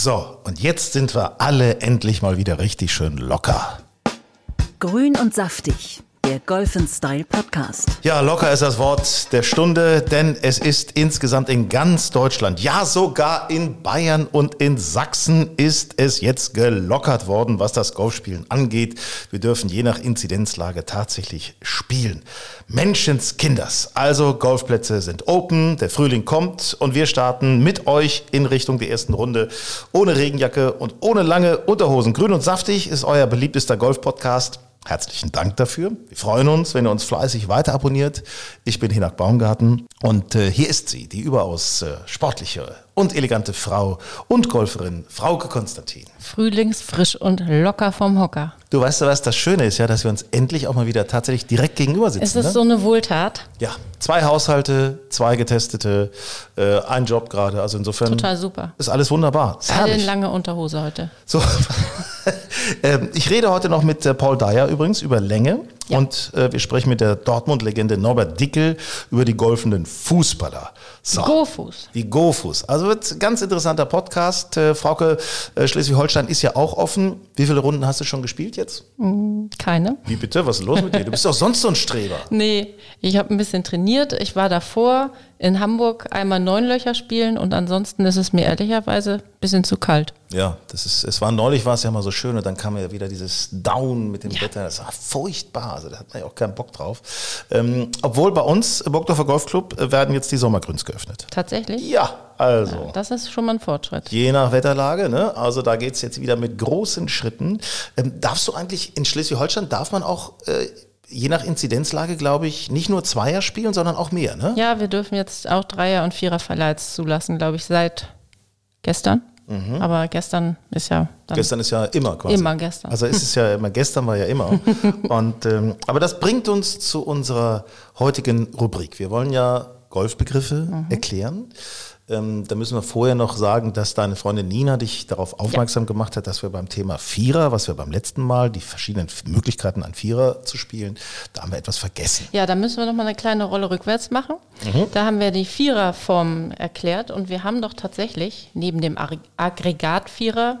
So, und jetzt sind wir alle endlich mal wieder richtig schön locker. Grün und saftig der Golf Style Podcast. Ja, locker ist das Wort der Stunde, denn es ist insgesamt in ganz Deutschland, ja sogar in Bayern und in Sachsen ist es jetzt gelockert worden, was das Golfspielen angeht. Wir dürfen je nach Inzidenzlage tatsächlich spielen. Menschenskinders, also Golfplätze sind open, der Frühling kommt und wir starten mit euch in Richtung der ersten Runde ohne Regenjacke und ohne lange Unterhosen. Grün und saftig ist euer beliebtester Golf-Podcast. Herzlichen Dank dafür. Wir freuen uns, wenn ihr uns fleißig weiter abonniert. Ich bin Hinak Baumgarten und äh, hier ist sie, die überaus äh, sportliche und elegante Frau und Golferin, Frauke Konstantin. Frühlingsfrisch und locker vom Hocker. Du weißt ja, was das Schöne ist, ja, dass wir uns endlich auch mal wieder tatsächlich direkt gegenüber sitzen. Ist es ne? so eine Wohltat? Ja, zwei Haushalte, zwei Getestete, äh, ein Job gerade. Also insofern. Total super. Ist alles wunderbar. Ist Alle in lange Unterhose heute. So. Ähm, ich rede heute noch mit äh, Paul Dyer übrigens über Länge. Ja. Und äh, wir sprechen mit der Dortmund-Legende Norbert Dickel über die golfenden Fußballer. So. Go-Fuß. Die Go-Fuß. Also wird ganz interessanter Podcast. Äh, Frauke, äh, Schleswig-Holstein ist ja auch offen. Wie viele Runden hast du schon gespielt jetzt? Mm, keine. Wie bitte? Was ist los mit dir? Du bist doch sonst so ein Streber. Nee, ich habe ein bisschen trainiert. Ich war davor in Hamburg einmal neun Löcher spielen und ansonsten ist es mir ehrlicherweise ein bisschen zu kalt. Ja, das ist, es war neulich war es ja mal so schön und dann kam ja wieder dieses Down mit dem ja. Wetter. Das war furchtbar. Also da hat man ja auch keinen Bock drauf. Ähm, obwohl bei uns im Burgdorfer Golfclub äh, werden jetzt die Sommergrüns geöffnet. Tatsächlich? Ja, also. Ja, das ist schon mal ein Fortschritt. Je nach Wetterlage, ne? Also da geht es jetzt wieder mit großen Schritten. Ähm, darfst du eigentlich in Schleswig-Holstein, darf man auch äh, je nach Inzidenzlage, glaube ich, nicht nur Zweier spielen, sondern auch mehr, ne? Ja, wir dürfen jetzt auch Dreier- und Vierer-Verleihs zulassen, glaube ich, seit gestern. Mhm. Aber gestern ist ja. gestern ist ja immer quasi. Immer gestern. Also ist es ja immer, gestern war ja immer. Und, ähm, aber das bringt uns zu unserer heutigen Rubrik. Wir wollen ja Golfbegriffe mhm. erklären. Ähm, da müssen wir vorher noch sagen, dass deine Freundin Nina dich darauf aufmerksam ja. gemacht hat, dass wir beim Thema Vierer, was wir beim letzten Mal, die verschiedenen Möglichkeiten an Vierer zu spielen, da haben wir etwas vergessen. Ja, da müssen wir noch mal eine kleine Rolle rückwärts machen. Mhm. Da haben wir die Viererform erklärt und wir haben doch tatsächlich neben dem Aggregatvierer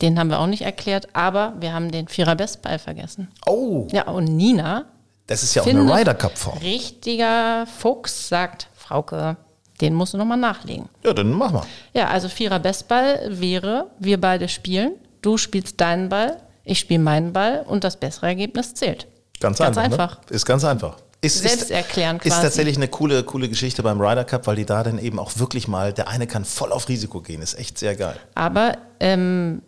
den haben wir auch nicht erklärt, aber wir haben den Vierer Bestball vergessen. Oh. Ja, und Nina. Das ist ja auch eine Ryder Cup Form. Richtiger Fuchs sagt, Frauke, den musst du nochmal nachlegen. Ja, dann mach mal. Ja, also Vierer Bestball wäre, wir beide spielen, du spielst deinen Ball, ich spiele meinen Ball und das bessere Ergebnis zählt. Ganz, ganz einfach. einfach. Ne? Ist ganz einfach. Ist, Selbst erklären quasi. Ist tatsächlich eine coole, coole Geschichte beim Ryder Cup, weil die da dann eben auch wirklich mal, der eine kann voll auf Risiko gehen, ist echt sehr geil. Aber ähm,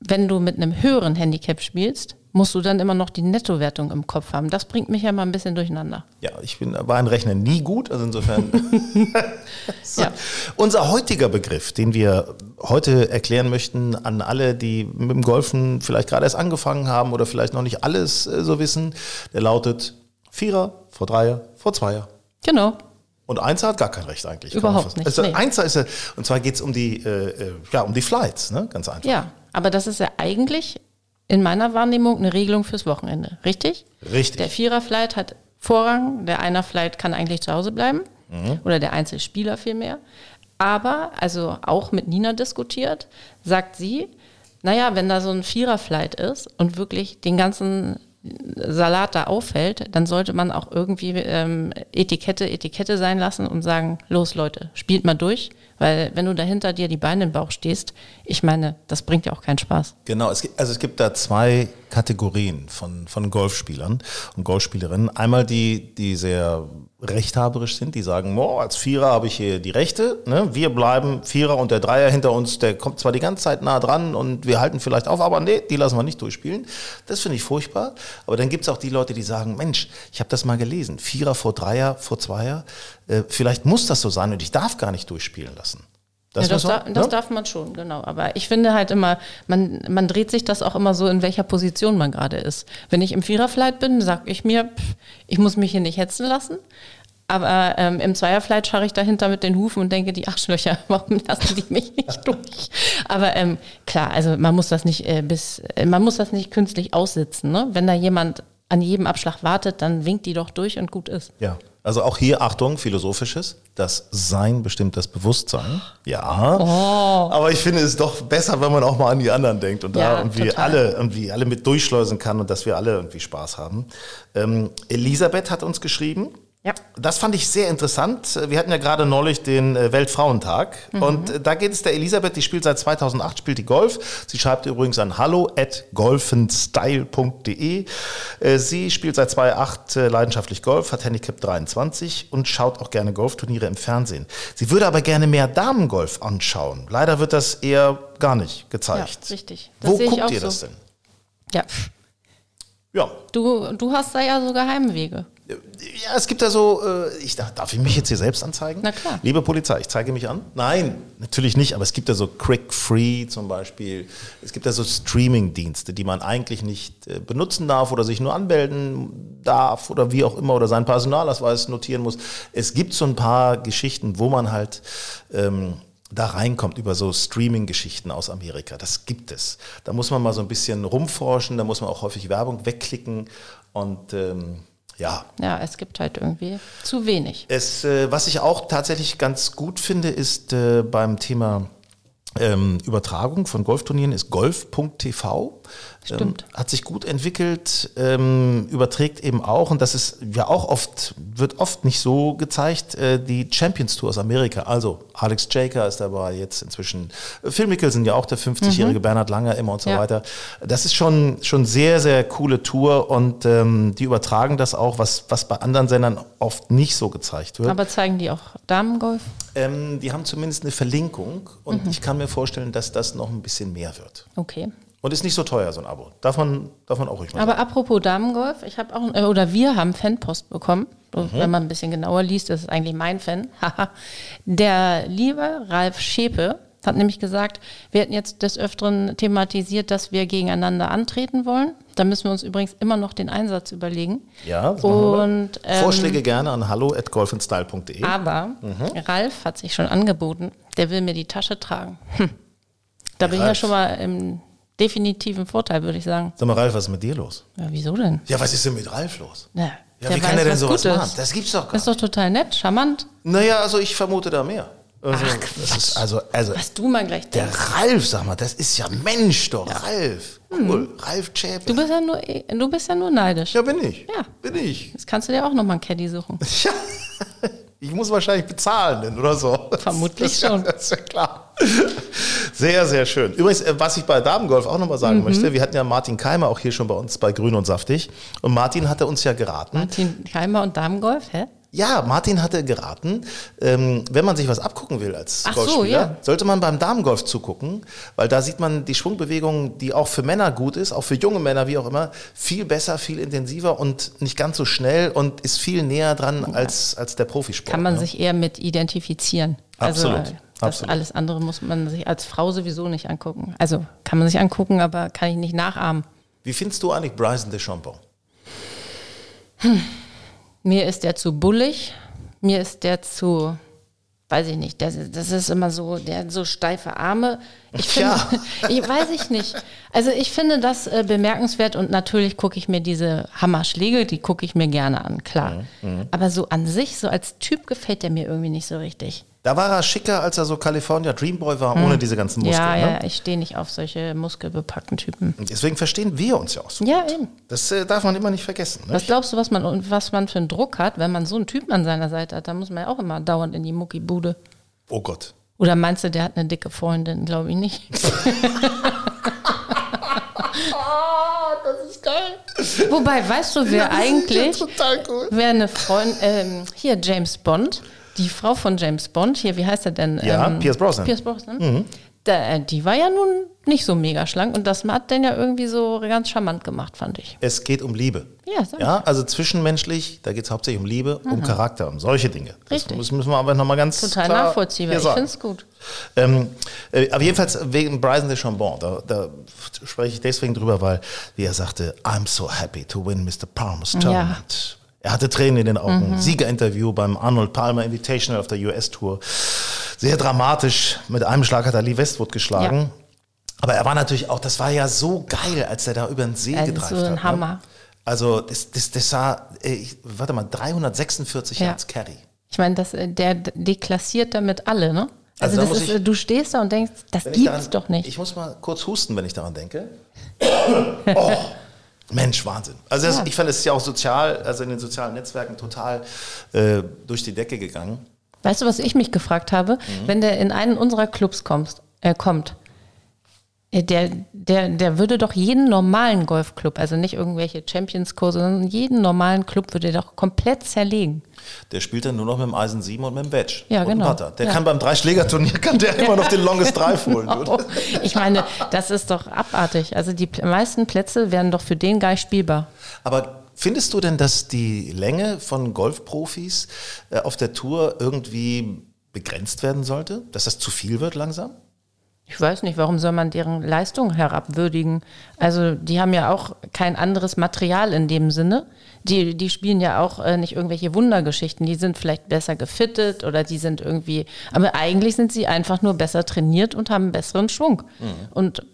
wenn du mit einem höheren Handicap spielst, musst du dann immer noch die Nettowertung im Kopf haben. Das bringt mich ja mal ein bisschen durcheinander. Ja, ich bin, war ein Rechner nie gut, also insofern. so. ja. Unser heutiger Begriff, den wir heute erklären möchten an alle, die mit dem Golfen vielleicht gerade erst angefangen haben oder vielleicht noch nicht alles äh, so wissen, der lautet Vierer vor Dreier vor Zweier. Genau. Und Einser hat gar kein Recht eigentlich. Überhaupt nicht. Also nee. Einser ist, und zwar geht es um die, äh, äh, ja, um die Flights, ne? ganz einfach. Ja, aber das ist ja eigentlich in meiner Wahrnehmung eine Regelung fürs Wochenende, richtig? Richtig. Der Vierer-Flight hat Vorrang, der Einer-Flight kann eigentlich zu Hause bleiben mhm. oder der Einzelspieler vielmehr. Aber, also auch mit Nina diskutiert, sagt sie, naja, wenn da so ein Vierer-Flight ist und wirklich den ganzen Salat da auffällt, dann sollte man auch irgendwie ähm, Etikette Etikette sein lassen und sagen, los Leute, spielt mal durch, weil wenn du dahinter dir die Beine im Bauch stehst, ich meine, das bringt ja auch keinen Spaß. Genau, es gibt, also es gibt da zwei Kategorien von, von Golfspielern und Golfspielerinnen. Einmal die, die sehr rechthaberisch sind, die sagen, oh, als Vierer habe ich hier die Rechte, ne? wir bleiben Vierer und der Dreier hinter uns, der kommt zwar die ganze Zeit nah dran und wir halten vielleicht auf, aber nee, die lassen wir nicht durchspielen. Das finde ich furchtbar. Aber dann gibt es auch die Leute, die sagen, Mensch, ich habe das mal gelesen, Vierer vor Dreier vor Zweier, äh, vielleicht muss das so sein und ich darf gar nicht durchspielen lassen. Das, ja, das, man, da, das ja? darf man schon, genau. Aber ich finde halt immer, man, man dreht sich das auch immer so, in welcher Position man gerade ist. Wenn ich im Viererflight bin, sage ich mir, pff, ich muss mich hier nicht hetzen lassen. Aber ähm, im Zweierflight scharre ich dahinter mit den Hufen und denke, die Arschlöcher, warum lassen die mich nicht durch? Aber ähm, klar, also man muss das nicht äh, bis, äh, man muss das nicht künstlich aussitzen. Ne? Wenn da jemand an jedem Abschlag wartet, dann winkt die doch durch und gut ist. Ja. Also auch hier, Achtung, philosophisches. Das Sein bestimmt das Bewusstsein. Ja. Oh. Aber ich finde es doch besser, wenn man auch mal an die anderen denkt und Ja, da irgendwie total. alle, irgendwie alle mit durchschleusen kann und dass wir alle irgendwie Spaß haben. Ähm, Elisabeth hat uns geschrieben. Ja. Das fand ich sehr interessant. Wir hatten ja gerade neulich den äh, Weltfrauentag Mhm. und äh, da geht es der Elisabeth, die spielt seit 2008, spielt die Golf. Sie schreibt übrigens an hallo at golfenstyle.de. Äh, Sie spielt seit 2008 äh, leidenschaftlich Golf, hat Handicap 23 und schaut auch gerne Golfturniere im Fernsehen. Sie würde aber gerne mehr Damengolf anschauen. Leider wird das eher gar nicht Ja, gezeigt. richtig. Das Wo guckt ihr so. das denn? Ja. Ja, Du, du hast da ja so Geheimwege. Ja, es gibt da so, äh, ich, darf ich mich jetzt hier selbst anzeigen? Na klar. Liebe Polizei, ich zeige mich an. Nein, natürlich nicht, aber es gibt da so Quick Free zum Beispiel. Es gibt da so Streaming-Dienste, die man eigentlich nicht äh, benutzen darf oder sich nur anmelden darf oder wie auch immer oder seinen Personalausweis notieren muss. Es gibt so ein paar Geschichten, wo man halt ähm, da reinkommt über so Streaming-Geschichten aus Amerika. Das gibt es. Da muss man mal so ein bisschen rumforschen, da muss man auch häufig Werbung wegklicken und ähm, ja, Ja, es gibt halt irgendwie zu wenig. es, äh, was ich auch tatsächlich ganz gut finde, ist äh, beim Thema ähm, Übertragung von Golfturnieren ist golf.tv. Stimmt. Ähm, hat sich gut entwickelt, ähm, überträgt eben auch, und das ist ja auch oft, wird oft nicht so gezeigt, äh, die Champions Tour aus Amerika. Also Alex Jaker ist dabei, jetzt inzwischen äh, Phil Mickelson, ja auch der 50-jährige Bernhard Langer immer und so Ja. weiter. Das ist schon, schon sehr, sehr coole Tour und ähm, die übertragen das auch, was, was bei anderen Sendern oft nicht so gezeigt wird. Aber zeigen die auch Damengolf? Ähm, die haben zumindest eine Verlinkung und Mhm. ich kann mir vorstellen, dass das noch ein bisschen mehr wird. Okay. Und ist nicht so teuer, so ein Abo. Darf man, darf man auch ruhig mal Aber sagen. apropos Damengolf, ich habe auch, äh, oder wir haben Fanpost bekommen. Mhm. Wenn man ein bisschen genauer liest, das ist eigentlich mein Fan. Der liebe Ralf Schepe hat nämlich gesagt, wir hätten jetzt des Öfteren thematisiert, dass wir gegeneinander antreten wollen. Da müssen wir uns übrigens immer noch den Einsatz überlegen. Ja, das. Und ähm, Vorschläge gerne an hallo at golfandstyle.de. aber Mhm. Ralf hat sich schon angeboten, der will mir die Tasche tragen. Hm. Da bin ich ja Ralf. schon mal im definitiven Vorteil, würde ich sagen. Sag mal, Ralf, was ist mit dir los? Ja, wieso denn? Ja, was ist denn mit Ralf los? Ja, Ja, der wie kann er denn was sowas machen? Das gibt's doch gar Das ist doch total nett, charmant. Naja, also ich vermute da mehr. Also, Ach, das ist also, also Was du mal gleich der denkst. Ralf, sag mal, das ist ja Mensch doch. Ralf. Cool. Ralf Schäfer. Du bist ja nur, du bist ja nur neidisch. ja, bin ich. Ja. Bin ich. Jetzt kannst du dir auch noch mal einen Caddy suchen. Ja. Ich muss wahrscheinlich bezahlen denn, oder so. Vermutlich das ja, schon. Das ist ja klar. Sehr, sehr schön. Übrigens, äh, was ich bei Damengolf auch nochmal Mhm. sagen möchte, wir hatten ja Martin Keimer auch hier schon bei uns bei Grün und Saftig. Und Martin hatte uns ja geraten, Martin Keimer und Damengolf, hä? Ja, Martin hatte geraten, ähm, wenn man sich was abgucken will als Ach so, Golfspieler, ja. sollte man beim Damengolf zugucken, weil da sieht man die Schwungbewegung, die auch für Männer gut ist, auch für junge Männer, wie auch immer, viel besser, viel intensiver und nicht ganz so schnell und ist viel näher dran als, als der Profisport. Kann man ne? sich eher mit identifizieren. Absolut, Also, das absolut. alles andere muss man sich als Frau sowieso nicht angucken. Also kann man sich angucken, aber kann ich nicht nachahmen. Wie findest du eigentlich Bryson DeChambeau? Mir ist der zu bullig, mir ist der zu, weiß ich nicht, das, ist- das ist immer so, der hat so steife Arme. Ich finde, Tja. ich weiß ich nicht. Also ich finde das äh, bemerkenswert und natürlich gucke ich mir diese Hammerschläge, die gucke ich mir gerne an, klar. Mhm, Aber so an sich, so als Typ gefällt der mir irgendwie nicht so richtig. Da war er schicker, als er so California Dreamboy war, ohne diese ganzen Muskeln. Hm. ja, ne? ja, ich stehe nicht auf solche muskelbepackten Typen. Und deswegen verstehen wir uns ja auch so. Ja, eben. Das äh, darf man immer nicht vergessen. Ne? Was glaubst du, was man, und was man für einen Druck hat, wenn man so einen Typen an seiner Seite hat? Da muss man ja auch immer dauernd in die Muckibude. Oh Gott. Oder meinst du, der hat eine dicke Freundin? Glaube ich nicht. das ist geil. Wobei, weißt du, wer eigentlich, total cool. wer eine Freundin, ähm, hier James Bond, die Frau von James Bond, hier, wie heißt er denn? Ja, ähm, Pierce Brosnan. Pierce Brosnan. Da, äh, die war ja nun nicht so mega schlank und das hat den ja irgendwie so ganz charmant gemacht, fand ich. Es geht um Liebe. Ja, sag Ja, also zwischenmenschlich, da geht es hauptsächlich um Liebe, um Charakter, um solche Dinge. Das Richtig. müssen müssen wir aber nochmal ganz Total klar nachvollziehbar. Ich finde es gut. Ähm, äh, aber jedenfalls wegen Bryson DeChambeau, da, da spreche ich deswegen drüber, weil, wie er sagte, I'm so happy to win Mr. Palmer's Tournament. Er hatte Tränen in den Augen. Siegerinterview beim Arnold Palmer Invitational auf der US-Tour. Sehr dramatisch. Mit einem Schlag hat er Lee Westwood geschlagen. Ja. Aber er war natürlich auch, das war ja so geil, als er da über den See Also gedreift so hat. ein ne? Hammer. Also das, das, das sah, äh, ich, warte mal, 346 Ja. Yards Carry. Ich meine, das, äh, der deklassiert damit alle, ne? Also Also, da das ist, ich- äh, du stehst da und denkst, das gibt's daran- doch nicht. Ich muss mal kurz husten, wenn ich daran denke. Oh, Mensch, Wahnsinn. Also das, Ja. ich fand es ist ja auch sozial, also in den sozialen Netzwerken total äh, durch die Decke gegangen. Weißt du, was ich mich gefragt habe? Mhm. Wenn der in einen unserer Clubs kommst, äh, kommt, der, der, der würde doch jeden normalen Golfclub, also nicht irgendwelche Champions-Kurse, sondern jeden normalen Club würde er doch komplett zerlegen. Der spielt dann nur noch mit dem Eisen 7 und mit dem Wedge. Ja, und genau. Der Ja. kann beim Dreischlägerturnier kann der immer noch den Longest Drive holen. Oh, ich meine, das ist doch abartig. Also die meisten Plätze wären doch für den Guy spielbar. Aber findest du denn, dass die Länge von Golfprofis äh, auf der Tour irgendwie begrenzt werden sollte? Dass das zu viel wird langsam? Ich weiß nicht, warum soll man deren Leistung herabwürdigen? Also die haben ja auch kein anderes Material in dem Sinne. Die, die spielen ja auch äh, nicht irgendwelche Wundergeschichten. Die sind vielleicht besser gefittet oder die sind irgendwie, aber eigentlich sind sie einfach nur besser trainiert und haben einen besseren Schwung. Und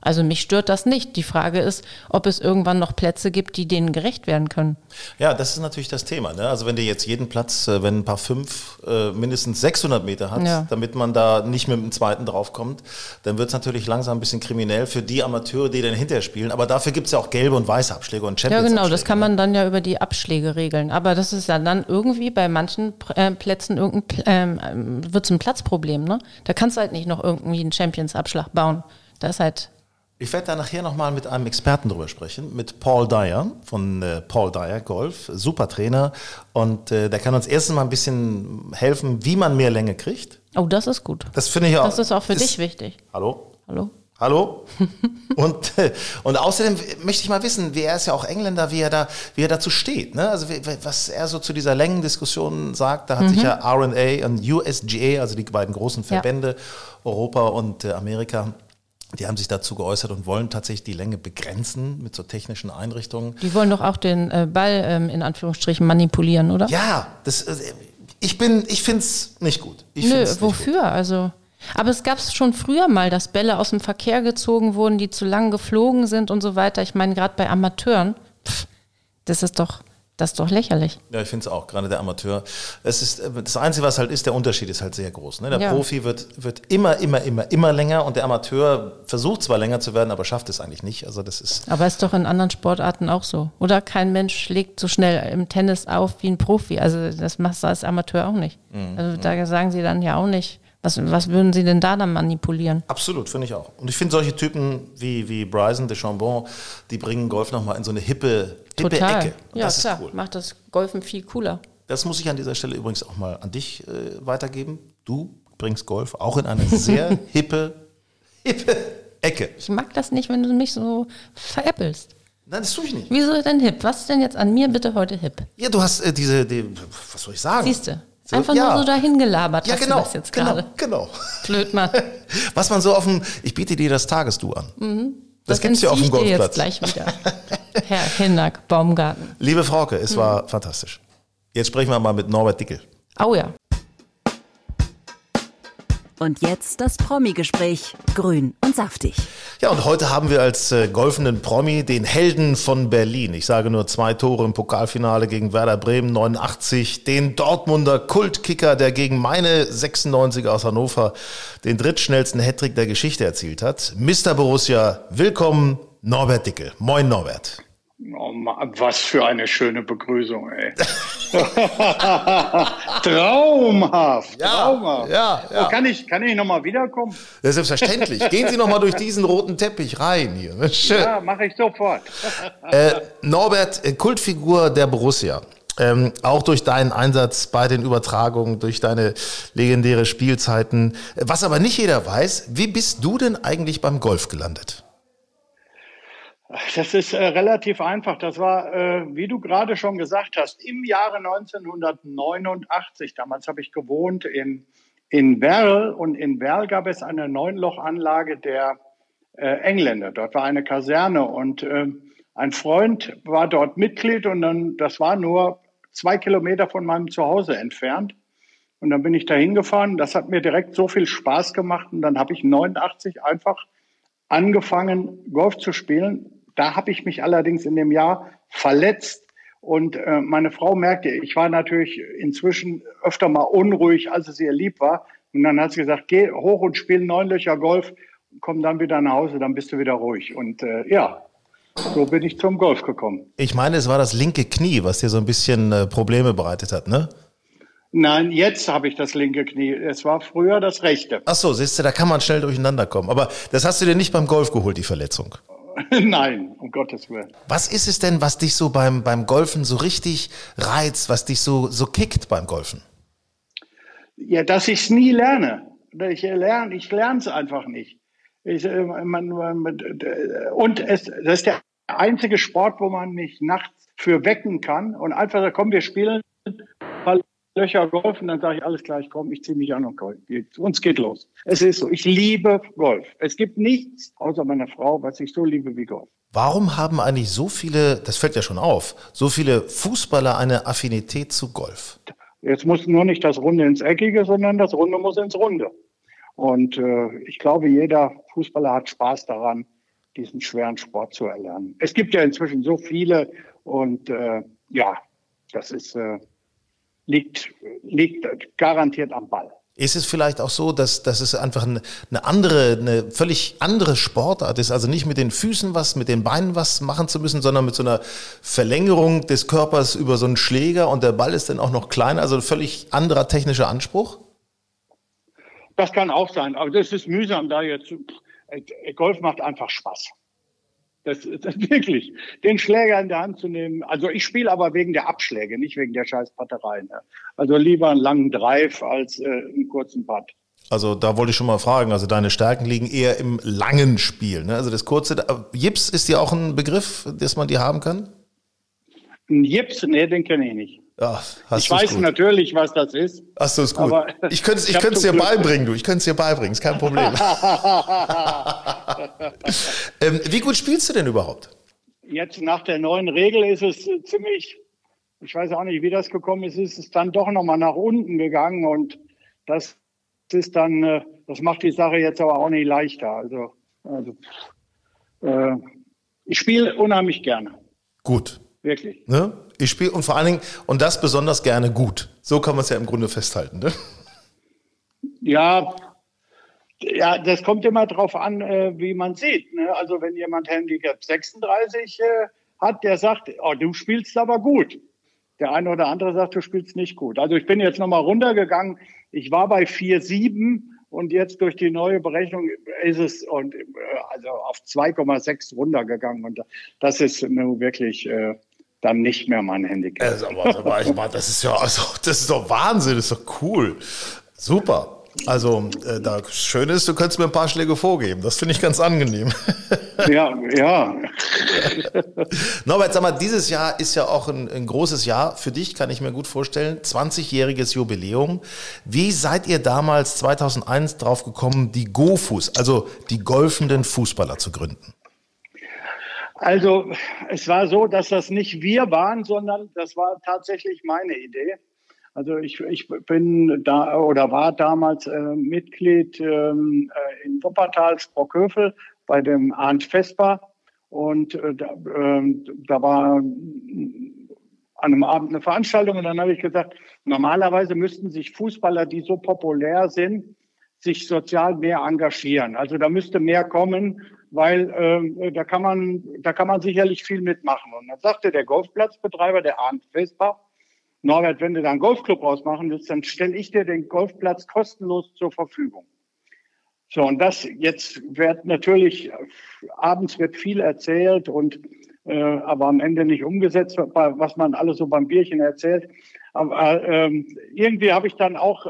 also mich stört das nicht. Die Frage ist, ob es irgendwann noch Plätze gibt, die denen gerecht werden können. Ja, das ist natürlich das Thema. Ne? Also wenn der jetzt jeden Platz, äh, wenn ein paar fünf äh, mindestens 600 Meter hat, Ja. damit man da nicht mit dem zweiten draufkommt, dann wird es natürlich langsam ein bisschen kriminell für die Amateure, die dann hinterher spielen. Aber dafür gibt es ja auch gelbe und weiße Abschläge und Ja, Champions. genau, das kann man dann ja über die Abschläge regeln. Aber das ist ja dann irgendwie bei manchen äh, Plätzen irgendein, ähm, wird es ein Platzproblem. Ne? Da kannst du halt nicht noch irgendwie einen Champions-Abschlag bauen. Da ist halt, Ich werde da nachher nochmal mit einem Experten drüber sprechen, mit Paul Dyer von äh, Paul Dyer Golf, super Trainer. Und äh, der kann uns erstens mal ein bisschen helfen, wie man mehr Länge kriegt. oh, das ist gut. Das finde ich auch. Das ist auch für dich wichtig. Hallo? Hallo? Hallo? und, äh, und außerdem möchte ich mal wissen, wie er ist ja auch Engländer, wie er da, wie er dazu steht. Ne? Also wie, was er so zu dieser Längendiskussion sagt, da hat sich ja RNA und USGA, also die beiden großen Ja. Verbände, Europa und äh, Amerika, die haben sich dazu geäußert und wollen tatsächlich die Länge begrenzen mit so technischen Einrichtungen. Die wollen doch auch den äh, Ball ähm, in Anführungsstrichen manipulieren, oder? Ja, das, äh, ich bin, ich finde es nicht gut. Ich Nö, wofür? Also. Aber es gab es schon früher mal, dass Bälle aus dem Verkehr gezogen wurden, die zu lang geflogen sind und so weiter. Ich meine, gerade bei Amateuren, pff, das ist doch, das ist doch lächerlich. Ja, ich finde es auch, gerade der Amateur. Es ist, äh, das Einzige, was halt ist, der Unterschied ist halt sehr groß. Ne? Der Ja. Profi wird, wird immer, immer, immer, immer länger und der Amateur versucht zwar länger zu werden, aber schafft es eigentlich nicht. Also das ist, Aber ist doch in anderen Sportarten auch so. Oder kein Mensch schlägt so schnell im Tennis auf wie ein Profi. Also das machst du als Amateur auch nicht. Also da sagen sie dann ja auch nicht, was, was würden sie denn da dann manipulieren? absolut, finde ich auch. Und ich finde solche Typen wie, wie Bryson DeChambon, die bringen Golf nochmal in so eine hippe, hippe Total. Ecke. Und Ja, das klar. cool. Macht das Golfen viel cooler. Das muss ich an dieser Stelle übrigens auch mal an dich äh, weitergeben. Du bringst Golf auch in eine sehr hippe, hippe Ecke. Ich mag das nicht, wenn du mich so veräppelst. Nein, das tue ich nicht. Wieso denn hip? Was ist denn jetzt an mir bitte heute hip? Ja, du hast äh, diese, die, was soll ich sagen? Siehst du? So, Einfach ja. nur so dahin gelabert Ja, hast genau. du das jetzt genau, gerade. genau. Blöd, Mann. Was man so auf dem, ich biete dir das Tagesdu an. Das, gibt's ja auf dem Golfplatz. jetzt gleich wieder. Herr Hinnack, Baumgarten. Liebe Frauke, es Mhm. war fantastisch. Jetzt sprechen wir mal mit Norbert Dickel. Oh ja. Und jetzt das Promi-Gespräch. Grün und saftig. Ja, und heute haben wir als äh, golfenden Promi den Helden von Berlin. Ich sage nur zwei Tore im Pokalfinale gegen Werder Bremen 89, den Dortmunder Kultkicker, der gegen meine 96 aus Hannover den drittschnellsten Hattrick der Geschichte erzielt hat. Mr. Borussia, willkommen Norbert Dickel. Moin Norbert. Oh, Ma- was für eine schöne Begrüßung, ey. traumhaft, traumhaft. ja, ja. Oh, kann ich, kann ich nochmal wiederkommen? Ja, selbstverständlich. Gehen Sie noch mal durch diesen roten Teppich rein hier. Schön. Ja, mache ich sofort. Äh, Norbert, äh, Kultfigur der Borussia. Ähm, auch durch deinen Einsatz bei den Übertragungen, durch deine legendäre Spielzeiten. Was aber nicht jeder weiß, wie bist du denn eigentlich beim Golf gelandet? Das ist äh, relativ einfach. Das war, äh, wie du gerade schon gesagt hast, im Jahre 1989. Damals habe ich gewohnt in, in Werl und in Werl gab es eine Neunlochanlage der äh, Engländer. Dort war eine Kaserne und äh, ein Freund war dort Mitglied und dann, das war nur zwei Kilometer von meinem Zuhause entfernt. Und dann bin ich da hingefahren. Das hat mir direkt so viel Spaß gemacht. Und dann habe ich 89 einfach angefangen, Golf zu spielen. Da habe ich mich allerdings in dem Jahr verletzt und äh, meine Frau merkte, ich war natürlich inzwischen öfter mal unruhig, als es ihr lieb war. Und dann hat sie gesagt, geh hoch und spiel neun Löcher Golf, komm dann wieder nach Hause, dann bist du wieder ruhig. Und äh, ja, so bin ich zum Golf gekommen. Ich meine, es war das linke Knie, was dir so ein bisschen äh, Probleme bereitet hat, ne? Nein, jetzt habe ich das linke Knie. Es war früher das rechte. Ach so, siehst du, da kann man schnell durcheinander kommen. Aber das hast du dir nicht beim Golf geholt, die Verletzung. Nein, um Gottes Willen. Was ist es denn, was dich so beim, beim Golfen so richtig reizt, was dich so, so kickt beim Golfen? Ja, dass ich es nie lerne. Ich lerne ich es einfach nicht. Ich, äh, man, man, und es, das ist der einzige Sport, wo man mich nachts für wecken kann und einfach sagt, komm, wir spielen Löcher Golf und dann sage ich, alles klar, ich komme, ich ziehe mich an und Golf. Uns geht los. Es ist so, ich liebe Golf. Es gibt nichts außer meiner Frau, was ich so liebe wie Golf. Warum haben eigentlich so viele, das fällt ja schon auf, so viele Fußballer eine Affinität zu Golf? Jetzt muss nur nicht das Runde ins Eckige, sondern das Runde muss ins Runde. Und äh, ich glaube, jeder Fußballer hat Spaß daran, diesen schweren Sport zu erlernen. Es gibt ja inzwischen so viele und äh, ja, das ist äh, liegt, liegt garantiert am Ball. Ist es vielleicht auch so, dass, dass es einfach eine, eine andere, eine völlig andere Sportart ist? Also nicht mit den Füßen was, mit den Beinen was machen zu müssen, sondern mit so einer Verlängerung des Körpers über so einen Schläger und der Ball ist dann auch noch kleiner, also ein völlig anderer technischer Anspruch? Das kann auch sein, aber das ist mühsam da jetzt. Golf macht einfach Spaß. Das, das wirklich, den Schläger in der Hand zu nehmen. Also ich spiele aber wegen der Abschläge, nicht wegen der scheiß Patterei. Ne? Also lieber einen langen Drive als äh, einen kurzen Putt. Also da wollte ich schon mal fragen, also deine Stärken liegen eher im langen Spiel. Ne? Also das kurze, Jips ist dir auch ein Begriff, dass man die haben kann? Ein Jips, nee, den kenne ich nicht. Ja, ich weiß gut. natürlich, was das ist. Ach so, ist gut. Aber ich könnte es ich ich dir beibringen, du. Ich könnte es dir beibringen, ist kein Problem. ähm, wie gut spielst du denn überhaupt? Jetzt nach der neuen Regel ist es ziemlich, ich weiß auch nicht, wie das gekommen ist, ist es dann doch nochmal nach unten gegangen und das ist dann, äh, das macht die Sache jetzt aber auch nicht leichter. Also, also äh, ich spiele unheimlich gerne. Gut. Wirklich. Ne? Ich spiele und vor allen Dingen, und das besonders gerne gut. So kann man es ja im Grunde festhalten. Ne? Ja, ja, das kommt immer drauf an, äh, wie man sieht. Ne? Also wenn jemand Handicap 36 äh, hat, der sagt, oh, du spielst aber gut. Der eine oder andere sagt, du spielst nicht gut. Also ich bin jetzt nochmal runtergegangen. Ich war bei 4,7 und jetzt durch die neue Berechnung ist es und äh, also auf 2,6 runtergegangen. Und das ist nun wirklich äh, dann nicht mehr mein Handicap. Also, aber, aber, das ist ja, also, das ist doch Wahnsinn, das ist doch cool. Super. Also, äh, da schön ist, du könntest mir ein paar Schläge vorgeben. Das finde ich ganz angenehm. Ja, ja. Norbert, sag mal, dieses Jahr ist ja auch ein, ein großes Jahr für dich, kann ich mir gut vorstellen. 20-jähriges Jubiläum. Wie seid ihr damals 2001 drauf gekommen, die GoFus, also die golfenden Fußballer zu gründen? Also, es war so, dass das nicht wir waren, sondern das war tatsächlich meine Idee. Also ich, ich bin da oder war damals äh, Mitglied ähm, äh, in Wuppertal, Sprockhövel bei dem Arndt Vesper und äh, da, äh, da war an einem Abend eine Veranstaltung und dann habe ich gesagt, normalerweise müssten sich Fußballer, die so populär sind, sich sozial mehr engagieren. Also da müsste mehr kommen, weil äh, da kann man da kann man sicherlich viel mitmachen. Und dann sagte der Golfplatzbetreiber, der Arndt Vesper, Norbert, wenn du da einen Golfclub ausmachen willst, dann stelle ich dir den Golfplatz kostenlos zur Verfügung. So, und das jetzt wird natürlich, abends wird viel erzählt und äh, aber am Ende nicht umgesetzt, was man alles so beim Bierchen erzählt. Aber ähm, irgendwie habe ich dann auch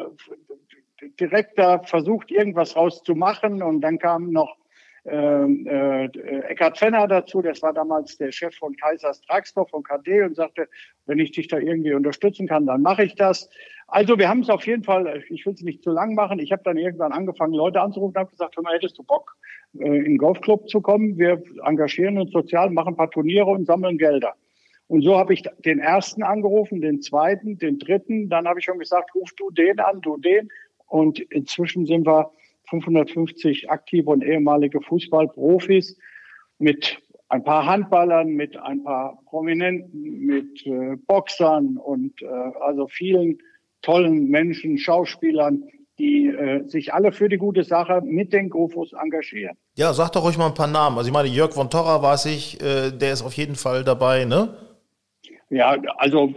direkt da versucht, irgendwas rauszumachen und dann kam noch ähm, äh, Eckhard Fenner dazu, das war damals der Chef von Kaisers Tragsdorf von KD und sagte, wenn ich dich da irgendwie unterstützen kann, dann mache ich das. Also wir haben es auf jeden Fall, ich will es nicht zu lang machen, ich habe dann irgendwann angefangen, Leute anzurufen und habe gesagt, hör mal, hättest du Bock, äh, in den Golfclub zu kommen? Wir engagieren uns sozial, machen ein paar Turniere und sammeln Gelder. Und so habe ich den ersten angerufen, den zweiten, den dritten. Dann habe ich schon gesagt, ruf du den an, du den. Und inzwischen sind wir 550 aktive und ehemalige Fußballprofis mit ein paar Handballern, mit ein paar Prominenten, mit äh, Boxern und äh, also vielen tollen Menschen, Schauspielern, die äh, sich alle für die gute Sache mit den Gofos engagieren. Ja, sag doch ruhig mal ein paar Namen. Also ich meine, Jörg von Torra weiß ich, äh, der ist auf jeden Fall dabei, ne? Ja, also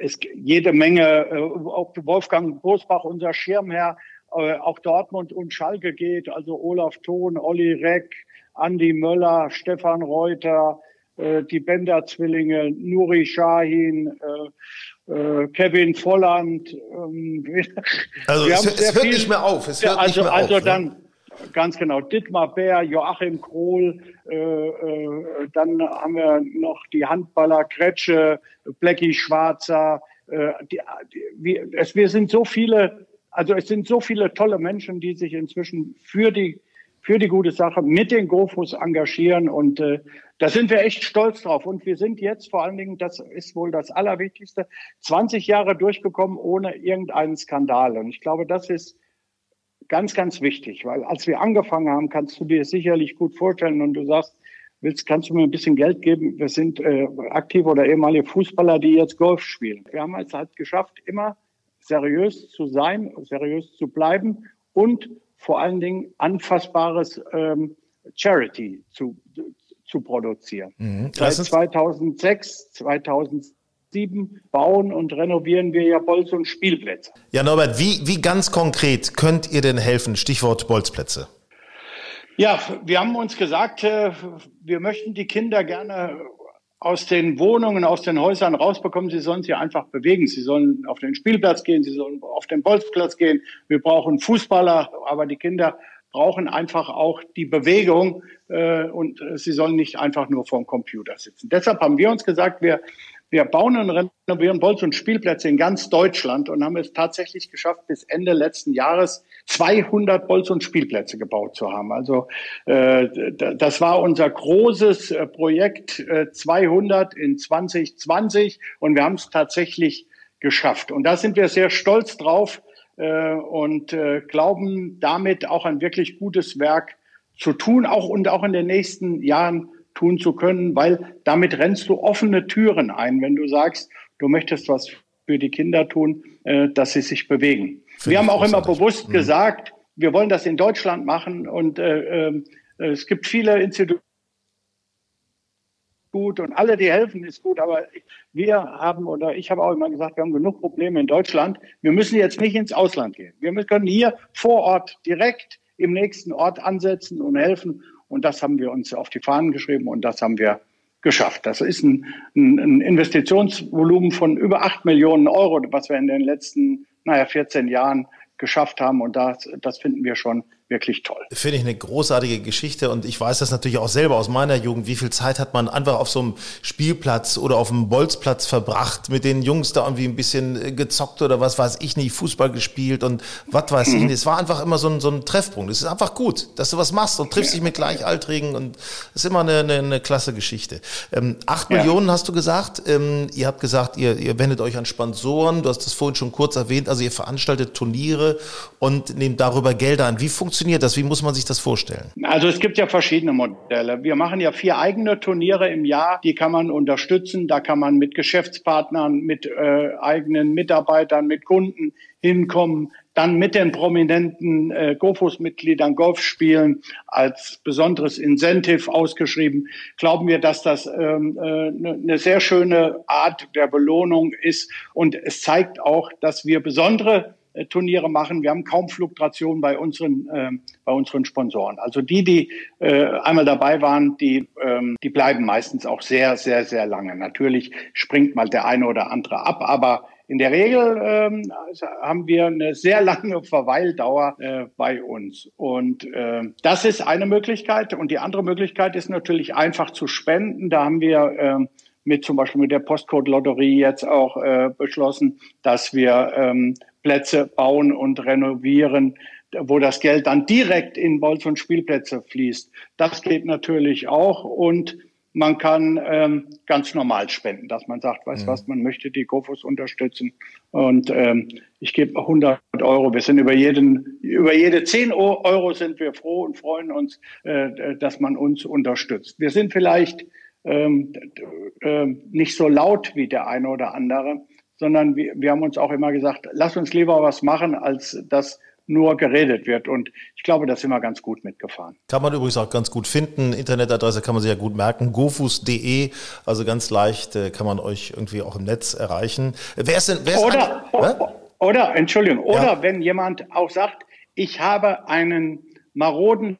es jede Menge, äh, auch Wolfgang Bosbach, unser Schirmherr, äh, auch Dortmund und Schalke geht, also Olaf Thon, Olli Reck, Andi Möller, Stefan Reuter, äh, die Bender-Zwillinge, Nuri Shahin, Kevin Volland. Ähm, also es, es hört viel, nicht mehr auf. Es hört also, nicht mehr also auf, ne? Ganz genau Dittmar Bär, Joachim Krohl, äh, äh, dann haben wir noch die Handballer Kretsche, Blackie Schwarzer. Äh, die, die, wir, es, wir sind so viele, also es sind so viele tolle Menschen, die sich inzwischen für die für die gute Sache mit den GoFus engagieren und äh, da sind wir echt stolz drauf. Und wir sind jetzt vor allen Dingen, das ist wohl das Allerwichtigste, 20 Jahre durchgekommen ohne irgendeinen Skandal. Und ich glaube, das ist ganz, ganz wichtig, weil als wir angefangen haben, kannst du dir sicherlich gut vorstellen und du sagst, willst, kannst du mir ein bisschen Geld geben? Wir sind äh, aktive oder ehemalige Fußballer, die jetzt Golf spielen. Wir haben es halt geschafft, immer seriös zu sein, seriös zu bleiben und vor allen Dingen anfassbares ähm, Charity zu, zu produzieren. Mhm. Seit 2006, 2007 bauen und renovieren wir ja Bolz- und Spielplätze. Ja, Norbert, wie, wie ganz konkret könnt ihr denn helfen? Stichwort Bolzplätze. Ja, wir haben uns gesagt, äh, wir möchten die Kinder gerne aus den Wohnungen, aus den Häusern rausbekommen. Sie sollen sich einfach bewegen. Sie sollen auf den Spielplatz gehen, sie sollen auf den Bolzplatz gehen. Wir brauchen Fußballer, aber die Kinder brauchen einfach auch die Bewegung äh, und äh, sie sollen nicht einfach nur vorm Computer sitzen. Deshalb haben wir uns gesagt, wir wir bauen und renovieren Bolz- und Spielplätze in ganz Deutschland und haben es tatsächlich geschafft, bis Ende letzten Jahres 200 Bolz- und Spielplätze gebaut zu haben. Also äh, das war unser großes äh, Projekt äh, 200 in 2020 und wir haben es tatsächlich geschafft. Und da sind wir sehr stolz drauf äh, und äh, glauben damit auch ein wirklich gutes Werk zu tun, auch und auch in den nächsten Jahren tun zu können, weil damit rennst du offene Türen ein, wenn du sagst, du möchtest was für die Kinder tun, äh, dass sie sich bewegen. Find wir haben auch immer bewusst mhm. gesagt, wir wollen das in Deutschland machen und äh, äh, es gibt viele Institute gut und alle, die helfen, ist gut. Aber wir haben oder ich habe auch immer gesagt, wir haben genug Probleme in Deutschland. Wir müssen jetzt nicht ins Ausland gehen. Wir können hier vor Ort direkt im nächsten Ort ansetzen und helfen. Und das haben wir uns auf die Fahnen geschrieben und das haben wir geschafft. Das ist ein, ein, ein Investitionsvolumen von über acht Millionen Euro, was wir in den letzten, naja, 14 Jahren geschafft haben. Und das, das finden wir schon wirklich toll. Finde ich eine großartige Geschichte und ich weiß das natürlich auch selber aus meiner Jugend. Wie viel Zeit hat man einfach auf so einem Spielplatz oder auf einem Bolzplatz verbracht, mit den Jungs da irgendwie ein bisschen äh, gezockt oder was weiß ich nicht, Fußball gespielt und was weiß mhm. ich nicht. Es war einfach immer so ein, so ein Treffpunkt. Es ist einfach gut, dass du was machst und triffst dich mit Gleichaltrigen und es ist immer eine, eine, eine klasse Geschichte. Ähm, acht ja. Millionen hast du gesagt. Ähm, ihr habt gesagt, ihr, ihr wendet euch an Sponsoren. Du hast das vorhin schon kurz erwähnt. Also ihr veranstaltet Turniere und nehmt darüber Gelder an. Wie funktioniert funktioniert das? Wie muss man sich das vorstellen? Also es gibt ja verschiedene Modelle. Wir machen ja vier eigene Turniere im Jahr, die kann man unterstützen. Da kann man mit Geschäftspartnern, mit äh, eigenen Mitarbeitern, mit Kunden hinkommen, dann mit den prominenten äh, GoFus-Mitgliedern Golf spielen, als besonderes Incentive ausgeschrieben. Glauben wir, dass das ähm, äh, eine ne sehr schöne Art der Belohnung ist und es zeigt auch, dass wir besondere Turniere machen. Wir haben kaum Fluktuation bei unseren, äh, bei unseren Sponsoren. Also die, die äh, einmal dabei waren, die, ähm, die bleiben meistens auch sehr, sehr, sehr lange. Natürlich springt mal der eine oder andere ab, aber in der Regel ähm, haben wir eine sehr lange Verweildauer äh, bei uns. Und äh, das ist eine Möglichkeit. Und die andere Möglichkeit ist natürlich einfach zu spenden. Da haben wir äh, mit zum Beispiel mit der Postcode-Lotterie jetzt auch äh, beschlossen, dass wir ähm, Plätze bauen und renovieren, wo das Geld dann direkt in Bolz- und Spielplätze fließt. Das geht natürlich auch. Und man kann ähm, ganz normal spenden, dass man sagt, weißt mhm. was, man möchte die GoFus unterstützen und ähm, ich gebe 100 Euro. Wir sind über jeden, über jede 10 Euro sind wir froh und freuen uns, äh, dass man uns unterstützt. Wir sind vielleicht ähm, äh, nicht so laut wie der eine oder andere, sondern wir, wir haben uns auch immer gesagt, lass uns lieber was machen, als dass nur geredet wird. Und ich glaube, da sind wir ganz gut mitgefahren. Kann man übrigens auch ganz gut finden. Internetadresse kann man sich ja gut merken. gofus.de, also ganz leicht äh, kann man euch irgendwie auch im Netz erreichen. Wer ist denn, wer ist oder, oder, oder, Entschuldigung, oder ja. wenn jemand auch sagt, ich habe einen maroden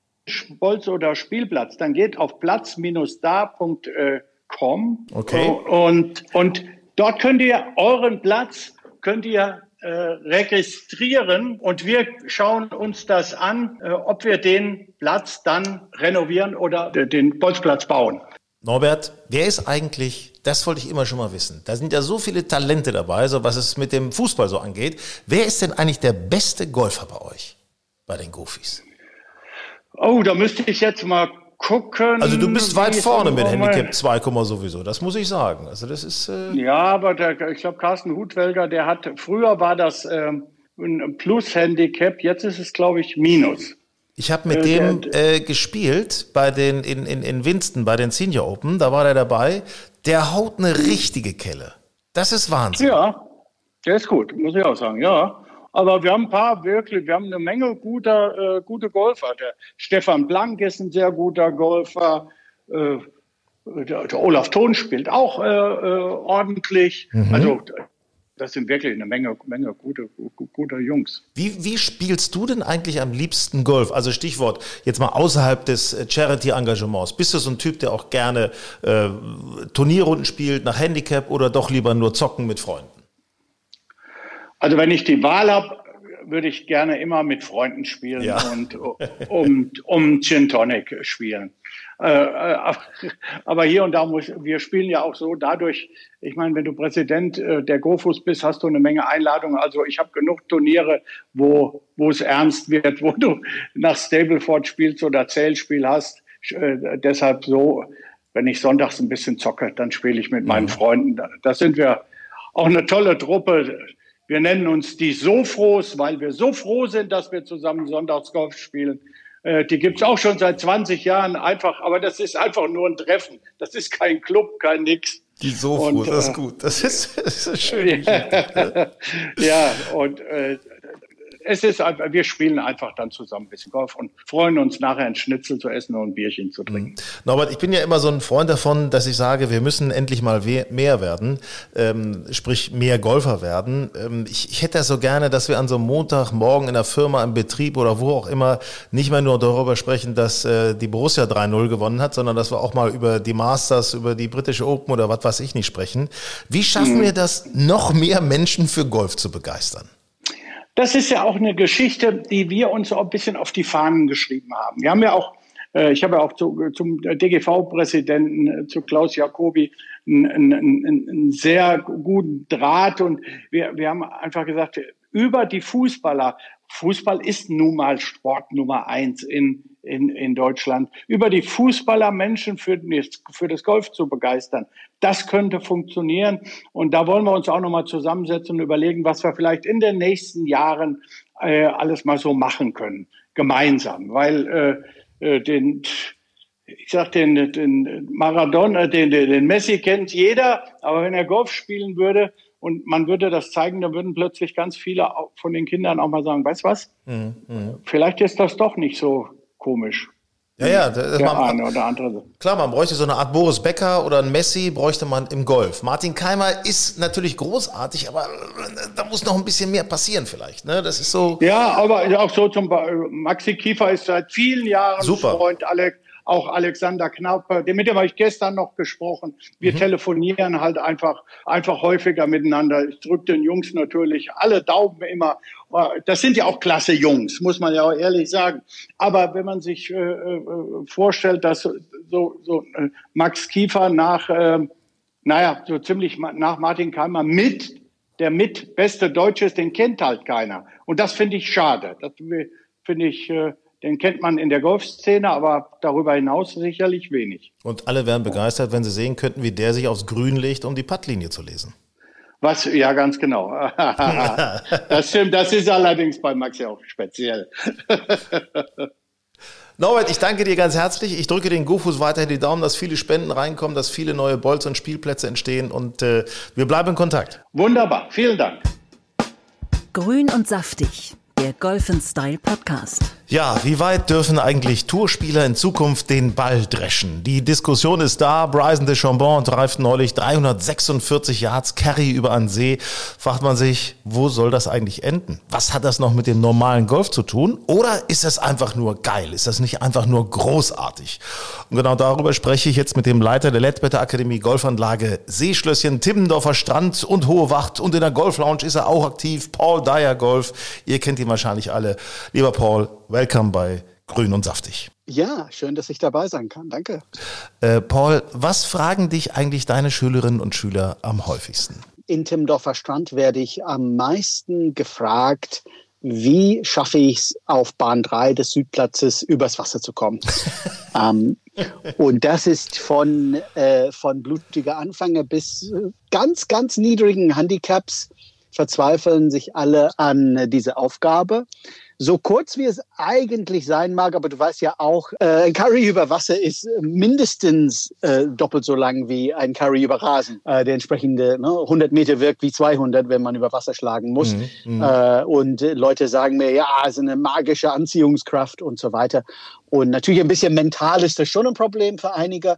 Bolz oder Spielplatz, dann geht auf platz-da.com okay. und, und dort könnt ihr euren Platz, könnt ihr äh, registrieren und wir schauen uns das an, äh, ob wir den Platz dann renovieren oder den Bolzplatz bauen. Norbert, wer ist eigentlich, das wollte ich immer schon mal wissen, da sind ja so viele Talente dabei, so was es mit dem Fußball so angeht. Wer ist denn eigentlich der beste Golfer bei euch, bei den Goofies? Oh, da müsste ich jetzt mal gucken. Also du bist weit vorne mit Handicap 2, sowieso, das muss ich sagen. Also das ist. Äh ja, aber der, ich glaube, Carsten Hutwelger, der hat, früher war das ähm, ein Plus-Handicap, jetzt ist es, glaube ich, Minus. Ich habe mit äh, dem äh, gespielt bei den in, in, in Winston, bei den Senior Open, da war der dabei. Der haut eine richtige Kelle. Das ist Wahnsinn. Ja, der ist gut, muss ich auch sagen, ja. Aber wir haben ein paar wirklich, wir haben eine Menge guter, äh, gute Golfer. Der Stefan Blank ist ein sehr guter Golfer. Äh, der, der, Olaf Thon spielt auch äh, äh, ordentlich. Mhm. Also das sind wirklich eine Menge, Menge gute, gute Jungs. Wie, wie spielst du denn eigentlich am liebsten Golf? Also Stichwort jetzt mal außerhalb des Charity-Engagements. Bist du so ein Typ, der auch gerne äh, Turnierrunden spielt nach Handicap oder doch lieber nur zocken mit Freunden? Also wenn ich die Wahl habe, würde ich gerne immer mit Freunden spielen ja. und um, um Gin Tonic spielen. Äh, äh, aber hier und da muss, wir spielen ja auch so dadurch, ich meine, wenn du Präsident äh, der GoFus bist, hast du eine Menge Einladungen. Also ich habe genug Turniere, wo, wo es ernst wird, wo du nach Stableford spielst oder Zählspiel hast. deshalb so, wenn ich sonntags ein bisschen zocke, dann spiele ich mit meinen mhm. Freunden. Da sind wir auch eine tolle Truppe wir nennen uns die Sofros, weil wir so froh sind, dass wir zusammen Sonntagsgolf spielen. Äh, die gibt's auch schon seit 20 Jahren einfach, aber das ist einfach nur ein Treffen. Das ist kein Club, kein nix. Die Sofros, das ist äh, gut. Das ist, das ist schön. ja, und äh, es ist einfach, wir spielen einfach dann zusammen ein bisschen Golf und freuen uns nachher ein Schnitzel zu essen und ein Bierchen zu trinken. Mhm. Norbert, ich bin ja immer so ein Freund davon, dass ich sage, wir müssen endlich mal mehr werden, ähm, sprich mehr Golfer werden. Ähm, ich, ich hätte das so gerne, dass wir an so einem Montagmorgen in der Firma, im Betrieb oder wo auch immer nicht mehr nur darüber sprechen, dass äh, die Borussia 3-0 gewonnen hat, sondern dass wir auch mal über die Masters, über die britische Open oder was weiß ich nicht sprechen. Wie schaffen mhm. wir das, noch mehr Menschen für Golf zu begeistern? Das ist ja auch eine Geschichte, die wir uns so ein bisschen auf die Fahnen geschrieben haben. Wir haben ja auch, äh, ich habe ja auch zu, zum DGV-Präsidenten, äh, zu Klaus Jacobi, einen, einen, einen sehr guten Draht und wir, wir haben einfach gesagt, über die Fußballer, Fußball ist nun mal Sport Nummer eins in, in, in Deutschland, über die Fußballer Menschen für, für das Golf zu begeistern. Das könnte funktionieren. Und da wollen wir uns auch nochmal zusammensetzen und überlegen, was wir vielleicht in den nächsten Jahren äh, alles mal so machen können, gemeinsam. Weil äh, äh den, ich sag den, den Maradona, den, den Messi kennt jeder, aber wenn er Golf spielen würde, und man würde das zeigen, dann würden plötzlich ganz viele von den Kindern auch mal sagen, weißt was? Mhm, mh. Vielleicht ist das doch nicht so komisch. Ja, ja, das der man, eine oder andere. Klar, man bräuchte so eine Art Boris Becker oder ein Messi, bräuchte man im Golf. Martin Keimer ist natürlich großartig, aber äh, da muss noch ein bisschen mehr passieren vielleicht. Ne? Das ist so. Ja, aber auch so zum Beispiel, Maxi Kiefer ist seit vielen Jahren Super. Freund Alex, auch Alexander Knapp, mit dem habe ich gestern noch gesprochen. Wir mhm. telefonieren halt einfach, einfach häufiger miteinander. Ich drücke den Jungs natürlich alle Daumen immer. Das sind ja auch klasse Jungs, muss man ja auch ehrlich sagen. Aber wenn man sich äh, äh vorstellt, dass so, so äh, Max Kiefer nach, äh, naja, so ziemlich nach Martin Keimer mit der mit beste Deutsche ist, den kennt halt keiner. Und das finde ich schade. Das finde ich, äh, den kennt man in der Golfszene, aber darüber hinaus sicherlich wenig. Und alle wären begeistert, wenn sie sehen könnten, wie der sich aufs Grün legt, um die Puttlinie zu lesen. Was, ja, ganz genau. das stimmt, das ist allerdings bei Max ja auch speziell. Norbert, ich danke dir ganz herzlich. Ich drücke den Gofus weiterhin die Daumen, dass viele Spenden reinkommen, dass viele neue Bolz und Spielplätze entstehen und äh, wir bleiben in Kontakt. Wunderbar, vielen Dank. Grün und saftig, der Golf Style Podcast. Ja, wie weit dürfen eigentlich Tourspieler in Zukunft den Ball dreschen? Die Diskussion ist da. Bryson DeChambon treibt neulich 346 Yards Carry über einen See. Fragt man sich, wo soll das eigentlich enden? Was hat das noch mit dem normalen Golf zu tun? Oder ist das einfach nur geil? Ist das nicht einfach nur großartig? Und genau darüber spreche ich jetzt mit dem Leiter der Ledbetter Akademie Golfanlage Seeschlösschen, Timmendorfer Strand und Hohe Wacht. Und in der Golf Lounge ist er auch aktiv. Paul Dyer Golf. Ihr kennt ihn wahrscheinlich alle. Lieber Paul, Welcome bei Grün und Saftig. Ja, schön, dass ich dabei sein kann. Danke. Äh, Paul, was fragen dich eigentlich deine Schülerinnen und Schüler am häufigsten? In Timmendorfer Strand werde ich am meisten gefragt, wie schaffe ich es auf Bahn 3 des Südplatzes übers Wasser zu kommen? ähm, und das ist von, äh, von blutiger Anfänger bis ganz, ganz niedrigen Handicaps verzweifeln sich alle an diese Aufgabe so kurz wie es eigentlich sein mag, aber du weißt ja auch, äh, ein Curry über Wasser ist mindestens äh, doppelt so lang wie ein Curry über Rasen. Äh, der entsprechende ne, 100 Meter wirkt wie 200, wenn man über Wasser schlagen muss. Mhm, mhm. äh, und Leute sagen mir, ja, es ist eine magische Anziehungskraft und so weiter. Und natürlich ein bisschen mental ist das schon ein Problem für einige.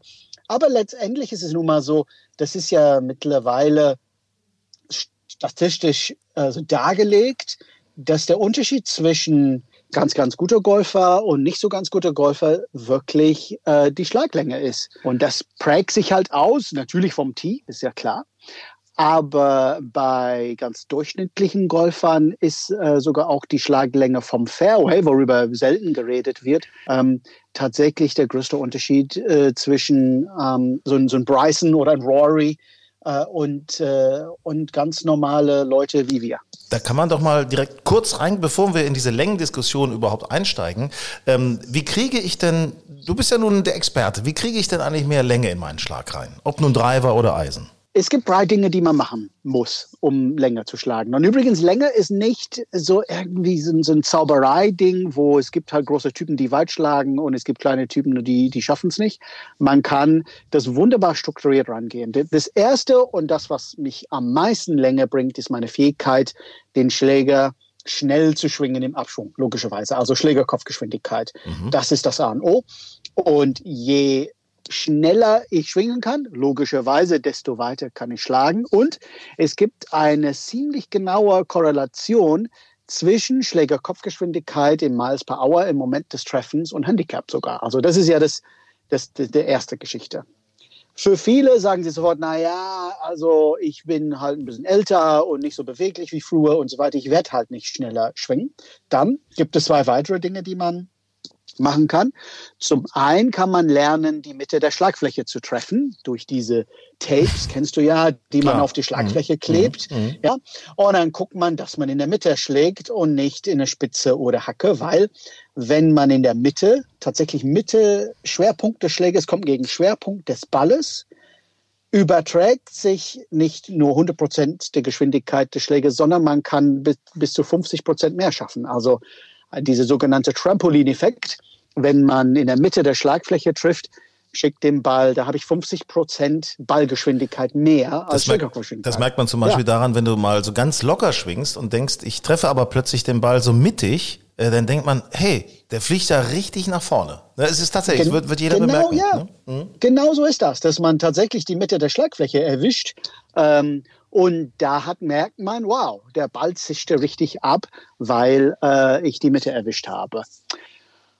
Aber letztendlich ist es nun mal so, das ist ja mittlerweile statistisch also dargelegt, dass der Unterschied zwischen ganz, ganz guter Golfer und nicht so ganz guter Golfer wirklich äh, die Schlaglänge ist. Und das prägt sich halt aus, natürlich vom Tee, ist ja klar. Aber bei ganz durchschnittlichen Golfern ist äh, sogar auch die Schlaglänge vom Fairway, worüber selten geredet wird, ähm, tatsächlich der größte Unterschied äh, zwischen ähm, so, so ein Bryson oder ein Rory äh, und, äh, und ganz normale Leute wie wir. Da kann man doch mal direkt kurz rein, bevor wir in diese Längendiskussion überhaupt einsteigen. Ähm, wie kriege ich denn, du bist ja nun der Experte, wie kriege ich denn eigentlich mehr Länge in meinen Schlag rein? Ob nun Driver oder Eisen? Es gibt drei Dinge, die man machen muss, um länger zu schlagen. Und übrigens, Länge ist nicht so irgendwie so, so ein Zauberei-Ding, wo es gibt halt große Typen, die weit schlagen und es gibt kleine Typen, die, die schaffen es nicht. Man kann das wunderbar strukturiert rangehen. Das Erste und das, was mich am meisten Länge bringt, ist meine Fähigkeit, den Schläger schnell zu schwingen im Abschwung, logischerweise. Also Schlägerkopfgeschwindigkeit. Mhm. Das ist das A und O. Und je schneller ich schwingen kann, logischerweise, desto weiter kann ich schlagen. Und es gibt eine ziemlich genaue Korrelation zwischen Schlägerkopfgeschwindigkeit in Miles per Hour im Moment des Treffens und Handicap sogar. Also das ist ja das, das, das der erste Geschichte. Für viele sagen sie sofort, na ja, also ich bin halt ein bisschen älter und nicht so beweglich wie früher und so weiter. Ich werde halt nicht schneller schwingen. Dann gibt es zwei weitere Dinge, die man machen kann. Zum einen kann man lernen, die Mitte der Schlagfläche zu treffen durch diese Tapes, kennst du ja, die man auf die Schlagfläche mhm. klebt. Mhm. mhm. Ja? Und dann guckt man, dass man in der Mitte schlägt und nicht in der Spitze oder Hacke, weil wenn man in der Mitte, tatsächlich Mitte, Schwerpunkt des Schläges kommt gegen Schwerpunkt des Balles, überträgt sich nicht nur 100 Prozent der Geschwindigkeit des Schläges, sondern man kann bis, bis zu 50 Prozent mehr schaffen. Also dieser sogenannte Trampolin-Effekt. Wenn man in der Mitte der Schlagfläche trifft, schickt den Ball, da habe ich 50 Prozent Ballgeschwindigkeit mehr als das merkt, das merkt man zum Beispiel ja. daran, wenn du mal so ganz locker schwingst und denkst, ich treffe aber plötzlich den Ball so mittig, äh, dann denkt man, hey, der fliegt da richtig nach vorne. Es ist tatsächlich, Gen wird, wird jeder genau, bemerken. Ja. Ne? Mhm. Genau so ist das, dass man tatsächlich die Mitte der Schlagfläche erwischt. Ähm, und da hat, merkt man, wow, der Ball zischte richtig ab, weil äh, ich die Mitte erwischt habe.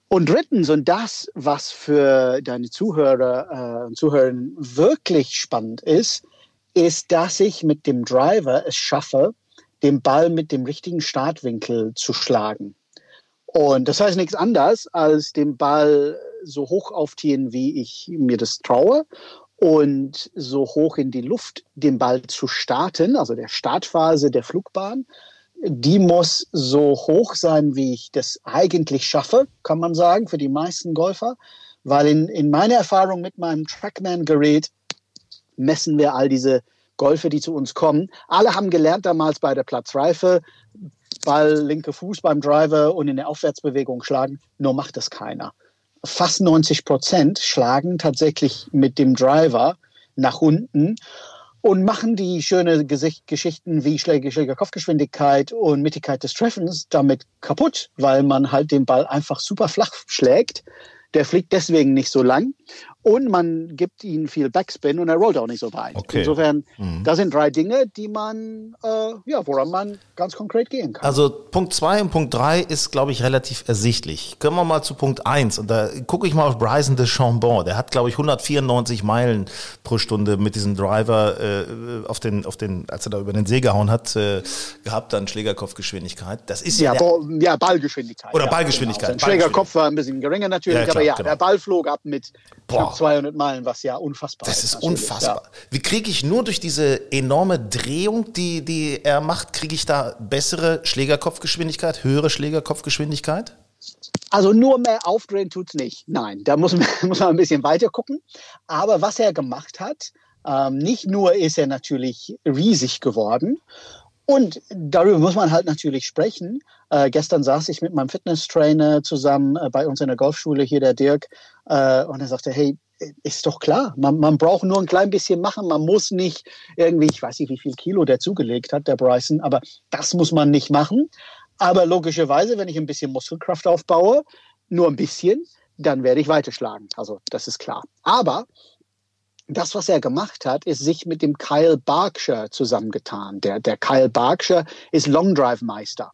Und drittens, und das, was für deine Zuhörer und äh, Zuhörerinnen wirklich spannend ist, ist, dass ich mit dem Driver es schaffe, den Ball mit dem richtigen Startwinkel zu schlagen. Und das heißt nichts anderes, als den Ball so hoch aufziehen, wie ich mir das traue und so hoch in die Luft den Ball zu starten, also der Startphase der Flugbahn, die muss so hoch sein, wie ich das eigentlich schaffe, kann man sagen, für die meisten Golfer. Weil in, in meiner Erfahrung mit meinem Trackman-Gerät messen wir all diese Golfer, die zu uns kommen. Alle haben gelernt damals bei der Platzreife, Ball, linke Fuß beim Driver und in der Aufwärtsbewegung schlagen. Nur macht das keiner. Fast 90 Prozent schlagen tatsächlich mit dem Driver nach unten und machen die schöne Gesicht Geschichten wie Schläge, Schläger Kopfgeschwindigkeit und Mittigkeit des Treffens damit kaputt, weil man halt den Ball einfach super flach schlägt. Der fliegt deswegen nicht so lang und man gibt ihm viel Backspin und er rollt auch nicht so weit. Okay. Insofern, mhm. das sind drei Dinge, die man, äh, ja, woran man ganz konkret gehen kann. Also Punkt zwei und Punkt drei ist, glaube ich, relativ ersichtlich. Können wir mal zu Punkt eins und da gucke ich mal auf Bryson de Chambon. Der hat, glaube ich, 194 Meilen pro Stunde mit diesem Driver äh, auf den, auf den, als er da über den See gehauen hat, äh, gehabt, dann Schlägerkopfgeschwindigkeit. Das ist ja, ja, ja Ballgeschwindigkeit. Oder Ballgeschwindigkeit. Genau. Sein Schlägerkopf war ein bisschen geringer natürlich, ja, klar, aber ja, genau. der Ball flog ab mit Boah. 200 Meilen, was ja unfassbar ist. Das ist unfassbar. Ja. Wie kriege ich nur durch diese enorme Drehung, die, die er macht, kriege ich da bessere Schlägerkopfgeschwindigkeit, höhere Schlägerkopfgeschwindigkeit? Also nur mehr aufdrehen tut es nicht. Nein, da muss man, muss man ein bisschen weiter gucken. Aber was er gemacht hat, ähm, nicht nur ist er natürlich riesig geworden, und darüber muss man halt natürlich sprechen. Äh, gestern saß ich mit meinem Fitnesstrainer zusammen äh, bei uns in der Golfschule hier, der Dirk, äh, und er sagte, hey, ist doch klar, man, man braucht nur ein klein bisschen machen, man muss nicht irgendwie, ich weiß nicht, wie viel Kilo der zugelegt hat, der Bryson, aber das muss man nicht machen. Aber logischerweise, wenn ich ein bisschen Muskelkraft aufbaue, nur ein bisschen, dann werde ich weiterschlagen. Also das ist klar. Aber das, was er gemacht hat, ist sich mit dem Kyle Berkshire zusammengetan. Der, der Kyle Berkshire ist Long Drive Meister.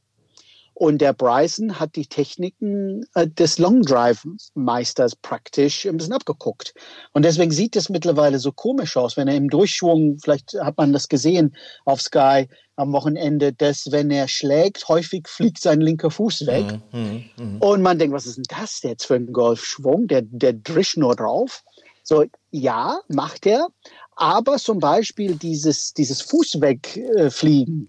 Und der Bryson hat die Techniken äh, des Long Drive Meisters praktisch ein bisschen abgeguckt. Und deswegen sieht es mittlerweile so komisch aus, wenn er im Durchschwung, vielleicht hat man das gesehen auf Sky am Wochenende, dass wenn er schlägt, häufig fliegt sein linker Fuß weg. Mhm, mh, mh. Und man denkt, was ist denn das jetzt für ein Golfschwung? Der, der drischt nur drauf. So, ja, macht er. Aber zum Beispiel dieses, dieses Fußwegfliegen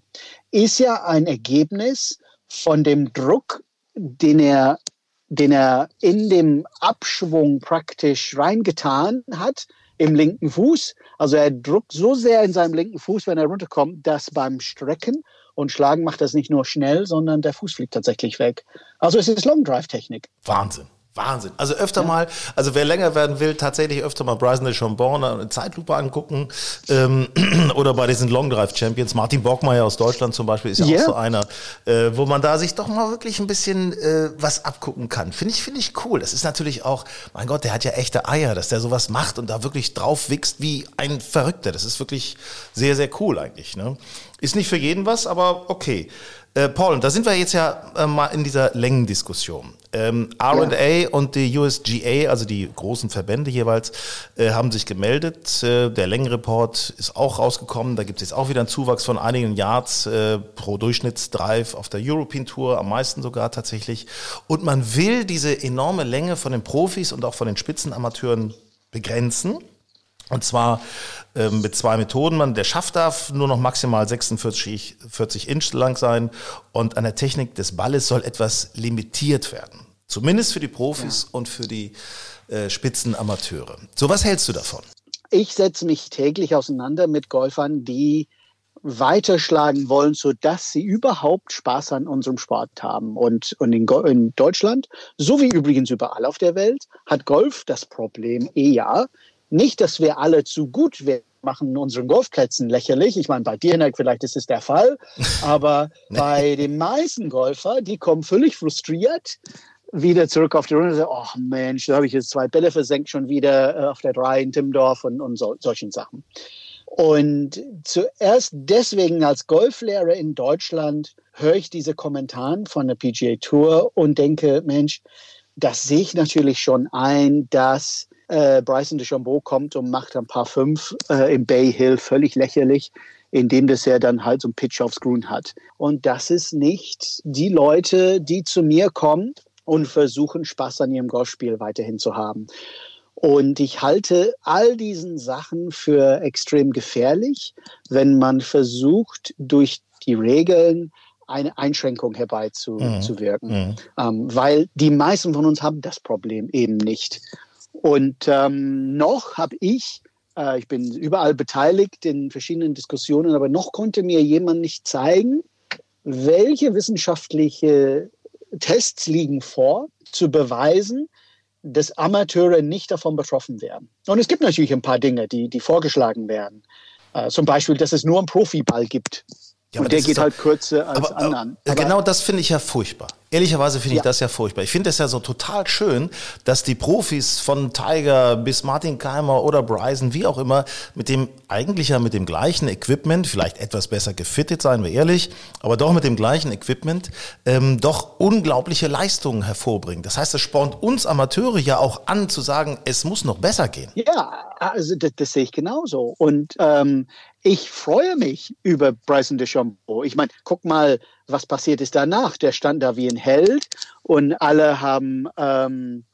ist ja ein Ergebnis von dem Druck, den er, den er in dem Abschwung praktisch reingetan hat im linken Fuß. Also er druckt so sehr in seinem linken Fuß, wenn er runterkommt, dass beim Strecken und Schlagen macht das nicht nur schnell, sondern der Fuß fliegt tatsächlich weg. Also es ist Long Drive Technik. Wahnsinn. Wahnsinn. Also öfter ja. mal, also wer länger werden will, tatsächlich öfter mal Bryson de Chambon eine Zeitlupe angucken ähm, oder bei diesen Long Drive Champions. Martin Borgmeier aus Deutschland zum Beispiel ist ja yeah. auch so einer, äh, wo man da sich doch mal wirklich ein bisschen äh, was abgucken kann. Finde ich, finde ich cool. Das ist natürlich auch, mein Gott, der hat ja echte Eier, dass der sowas macht und da wirklich drauf wächst wie ein Verrückter. Das ist wirklich sehr, sehr cool eigentlich. Ne? Ist nicht für jeden was, aber okay. Äh, Paul, da sind wir jetzt ja äh, mal in dieser Längendiskussion. Ähm, RA ja. und die USGA, also die großen Verbände jeweils, äh, haben sich gemeldet. Äh, der Längenreport ist auch rausgekommen. Da gibt es jetzt auch wieder einen Zuwachs von einigen Yards äh, pro Durchschnittsdrive auf der European Tour, am meisten sogar tatsächlich. Und man will diese enorme Länge von den Profis und auch von den Spitzenamateuren begrenzen. Und zwar ähm, mit zwei Methoden. Man, der Schaft darf nur noch maximal 46 40 Inch lang sein und an der Technik des Balles soll etwas limitiert werden. Zumindest für die Profis ja. und für die äh, Spitzenamateure. So, was hältst du davon? Ich setze mich täglich auseinander mit Golfern, die weiterschlagen wollen, sodass sie überhaupt Spaß an unserem Sport haben. Und, und in, in, Deutschland, so wie übrigens überall auf der Welt, hat Golf das Problem eher, nicht, dass wir alle zu gut werden machen unseren Golfplätzen lächerlich. Ich meine, bei dir, Hinek, vielleicht ist es der Fall. Aber bei den meisten Golfer, die kommen völlig frustriert wieder zurück auf die Runde und sagen, oh Mensch, da habe ich jetzt zwei Bälle versenkt, schon wieder äh, auf der drei in Timmendorf und, und so, solchen Sachen. Und zuerst deswegen als Golflehrer in Deutschland höre ich diese Kommentare von der PGA Tour und denke, Mensch, das sehe ich natürlich schon ein, dass äh, Bryson DeChambeau kommt und macht ein paar fünf äh, im Bay Hill völlig lächerlich, indem das er dann halt so ein Pitch aufs Grün hat. Und das ist nicht die Leute, die zu mir kommen und versuchen, Spaß an ihrem Golfspiel weiterhin zu haben. Und ich halte all diesen Sachen für extrem gefährlich, wenn man versucht, durch die Regeln eine Einschränkung herbeizuwirken, mhm. mhm. ähm, weil die meisten von uns haben das Problem eben nicht. Und ähm, noch habe ich, äh, ich bin überall beteiligt in verschiedenen Diskussionen, aber noch konnte mir jemand nicht zeigen, welche wissenschaftliche Tests liegen vor, zu beweisen, dass Amateure nicht davon betroffen werden. Und es gibt natürlich ein paar Dinge, die, die vorgeschlagen werden. Äh, zum Beispiel, dass es nur einen Profiball gibt. Ja, und der geht doch, halt kürzer als aber, anderen. Aber genau das finde ich ja furchtbar. Ehrlicherweise finde ich ja. das ja furchtbar. Ich finde es ja so total schön, dass die Profis von Tiger bis Martin Keimer oder Bryson, wie auch immer, mit dem eigentlich ja mit dem gleichen Equipment, vielleicht etwas besser gefittet, seien wir ehrlich, aber doch mit dem gleichen Equipment, ähm, doch unglaubliche Leistungen hervorbringen. Das heißt, es spornt uns Amateure ja auch an zu sagen, es muss noch besser gehen. Ja, also das, das sehe ich genauso. Und ähm, ich freue mich über Bryson DeChambeau. Ich meine, guck mal, was passiert ist danach. Der stand da wie ein Held und alle haben, ähm,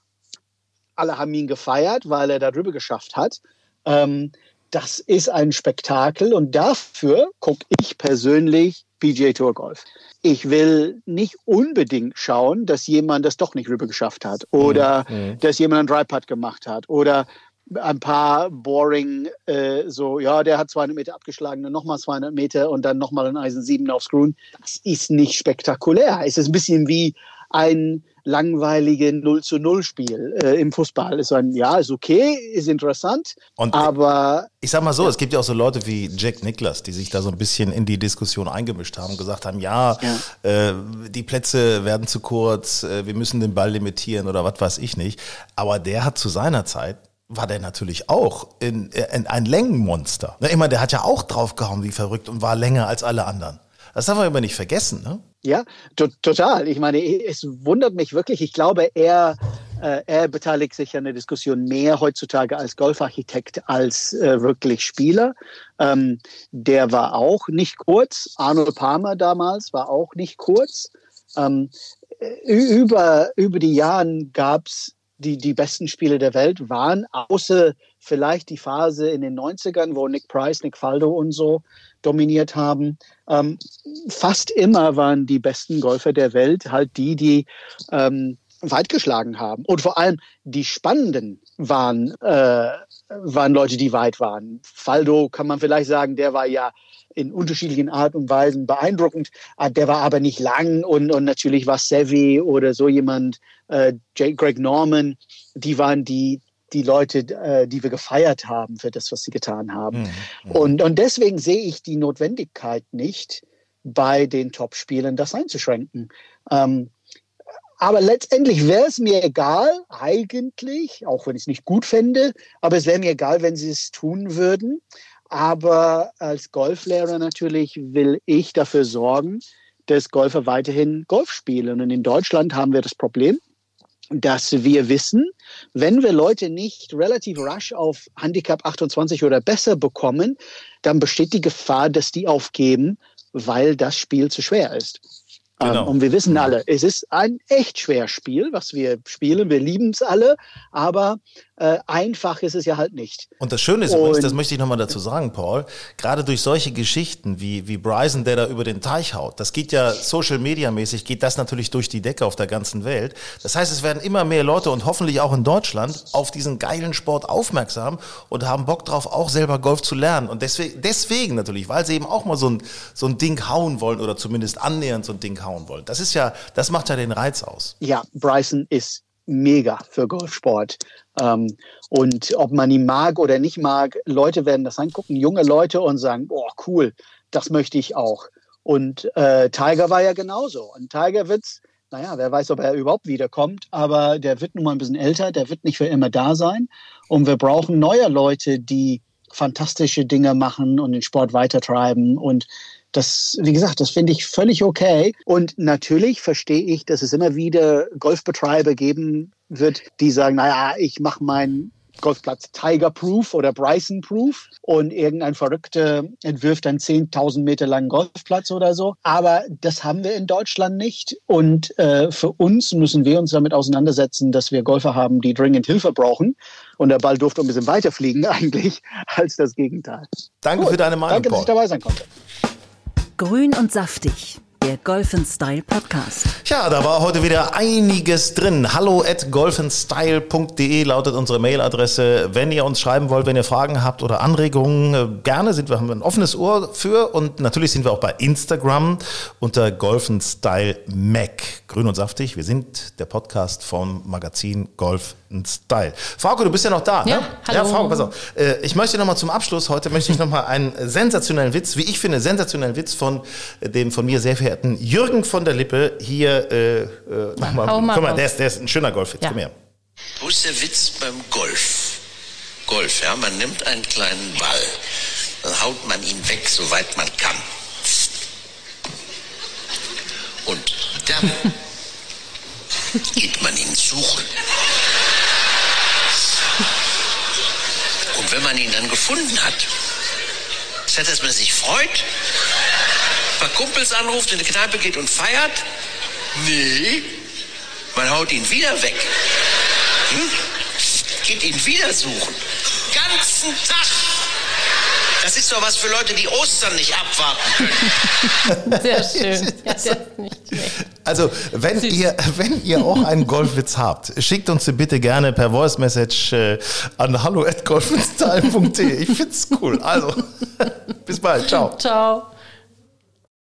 alle haben ihn gefeiert, weil er darüber geschafft hat. Ähm, das ist ein Spektakel und dafür gucke ich persönlich PGA Tour Golf. Ich will nicht unbedingt schauen, dass jemand das doch nicht rüber geschafft hat oder mhm. dass jemand einen Dry gemacht hat oder ein paar boring, äh, so, ja, der hat 200 Meter abgeschlagen, dann nochmal 200 Meter und dann nochmal ein Eisen 7 aufs Grün. Das ist nicht spektakulär. Es ist ein bisschen wie ein langweiliges 0 zu 0 Spiel äh, im Fußball. Ist ein, ja, ist okay, ist interessant, und aber. Ich sag mal so, ja. es gibt ja auch so Leute wie Jack Nicklaus, die sich da so ein bisschen in die Diskussion eingemischt haben und gesagt haben, ja, ja. Äh, die Plätze werden zu kurz, äh, wir müssen den Ball limitieren oder was weiß ich nicht. Aber der hat zu seiner Zeit war der natürlich auch in, in ein Längenmonster. Ne, ich meine, der hat ja auch draufgehauen wie verrückt und war länger als alle anderen. Das darf man immer nicht vergessen, ne? Ja, to total. Ich meine, es wundert mich wirklich. Ich glaube, er, äh, er beteiligt sich an der Diskussion mehr heutzutage als Golfarchitekt als äh, wirklich Spieler. Ähm, der war auch nicht kurz. Arnold Palmer damals war auch nicht kurz. Ähm, über, über die Jahre gab es die, die besten Spiele der Welt waren, außer vielleicht die Phase in den 90ern, wo Nick Price, Nick Faldo und so dominiert haben. Ähm, fast immer waren die besten Golfer der Welt halt die, die ähm, weit geschlagen haben. Und vor allem die Spannenden waren, äh, waren Leute, die weit waren. Faldo kann man vielleicht sagen, der war ja in unterschiedlichen Art und Weisen beeindruckend. Ah, der war aber nicht lang und, und natürlich war Sevi oder so jemand, äh, Greg Norman, die waren die, die Leute, äh, die wir gefeiert haben für das, was sie getan haben. Mhm. Und, und deswegen sehe ich die Notwendigkeit nicht, bei den Top-Spielern das einzuschränken. Ähm, aber letztendlich wäre es mir egal, eigentlich, auch wenn ich es nicht gut fände, aber es wäre mir egal, wenn sie es tun würden. Aber als Golflehrer natürlich will ich dafür sorgen, dass Golfer weiterhin Golf spielen. Und in Deutschland haben wir das Problem, dass wir wissen, wenn wir Leute nicht relativ rasch auf Handicap 28 oder besser bekommen, dann besteht die Gefahr, dass die aufgeben, weil das Spiel zu schwer ist. Ähm, genau. und wir wissen alle, es ist ein echt schwer Spiel, was wir spielen. Wir lieben es alle, aber äh, einfach ist es ja halt nicht. Und das Schöne ist und, übrigens, das möchte ich nochmal dazu sagen, Paul, gerade durch solche Geschichten wie, wie Bryson, der da über den Teich haut, das geht ja Social Media mäßig, geht das natürlich durch die Decke auf der ganzen Welt. Das heißt, es werden immer mehr Leute und hoffentlich auch in Deutschland auf diesen geilen Sport aufmerksam und haben Bock drauf, auch selber Golf zu lernen. Und deswegen, deswegen natürlich, weil sie eben auch mal so ein, so ein Ding hauen wollen oder zumindest annähernd so ein Ding hauen wollen. Das ist ja, das macht ja den Reiz aus. Ja, Bryson ist mega für Golfsport. Ähm, und ob man ihn mag oder nicht mag, Leute werden das angucken, junge Leute und sagen, boah, cool, das möchte ich auch. Und äh, Tiger war ja genauso. Und Tiger wird's, naja, wer weiß, ob er überhaupt wiederkommt, aber der wird nun mal ein bisschen älter, der wird nicht für immer da sein. Und wir brauchen neue Leute, die fantastische Dinge machen und den Sport weitertreiben und das, wie gesagt, das finde ich völlig okay. Und natürlich verstehe ich, dass es immer wieder Golfbetreiber geben wird, die sagen, naja, ich mache meinen Golfplatz Tiger-Proof oder Bryson-Proof und irgendein Verrückter entwirft einen 10.000 Meter langen Golfplatz oder so. Aber das haben wir in Deutschland nicht. Und äh, für uns müssen wir uns damit auseinandersetzen, dass wir Golfer haben, die dringend Hilfe brauchen. Und der Ball durfte ein bisschen weiter fliegen eigentlich als das Gegenteil. Danke Gut, für deine Meinung. Danke, dass ich dabei sein konnte. Grün und saftig der Golf Style Podcast. Ja, da war heute wieder einiges drin. Hallo at golfenstyle.de lautet unsere Mailadresse. Wenn ihr uns schreiben wollt, wenn ihr Fragen habt oder Anregungen, äh, gerne sind wir, haben wir ein offenes Ohr für und natürlich sind wir auch bei Instagram unter Golfenstyle Mac. Grün und saftig. Wir sind der Podcast vom Magazin Golf Style. Frauke, du bist ja noch da, Ja, ne? hallo. Ja, Frauke, pass auf. Äh, Ich möchte noch mal zum Abschluss, heute möchte ich noch mal einen sensationellen Witz, wie ich finde, sensationellen Witz von äh, dem von mir sehr verehrten Jürgen von der Lippe hier äh, äh, noch mal. hau mal Guck mal, der ist, der ist ein schöner Golfwitz. Ja. Komm her. Wo ist der Witz beim Golf? Golf, ja, man nimmt einen kleinen Ball, dann haut man ihn weg, soweit man kann. Und dann geht man ihn suchen. Und wenn man ihn dann gefunden hat, statt dass man sich freut, ein paar Kumpels anruft, in die Kneipe geht und feiert, nee, man haut ihn wieder weg. Hm? Geht ihn wieder suchen. Ganzen Tag. Das ist doch was für Leute, die Ostern nicht abwarten können. Sehr schön. Ja, der ist nicht schlecht. Also, wenn ihr, wenn ihr auch einen Golfwitz habt, schickt uns den bitte gerne per Voice Message äh, an hallo at golfenstyle.de. Ich find's cool. Also, bis bald. Ciao. Ciao.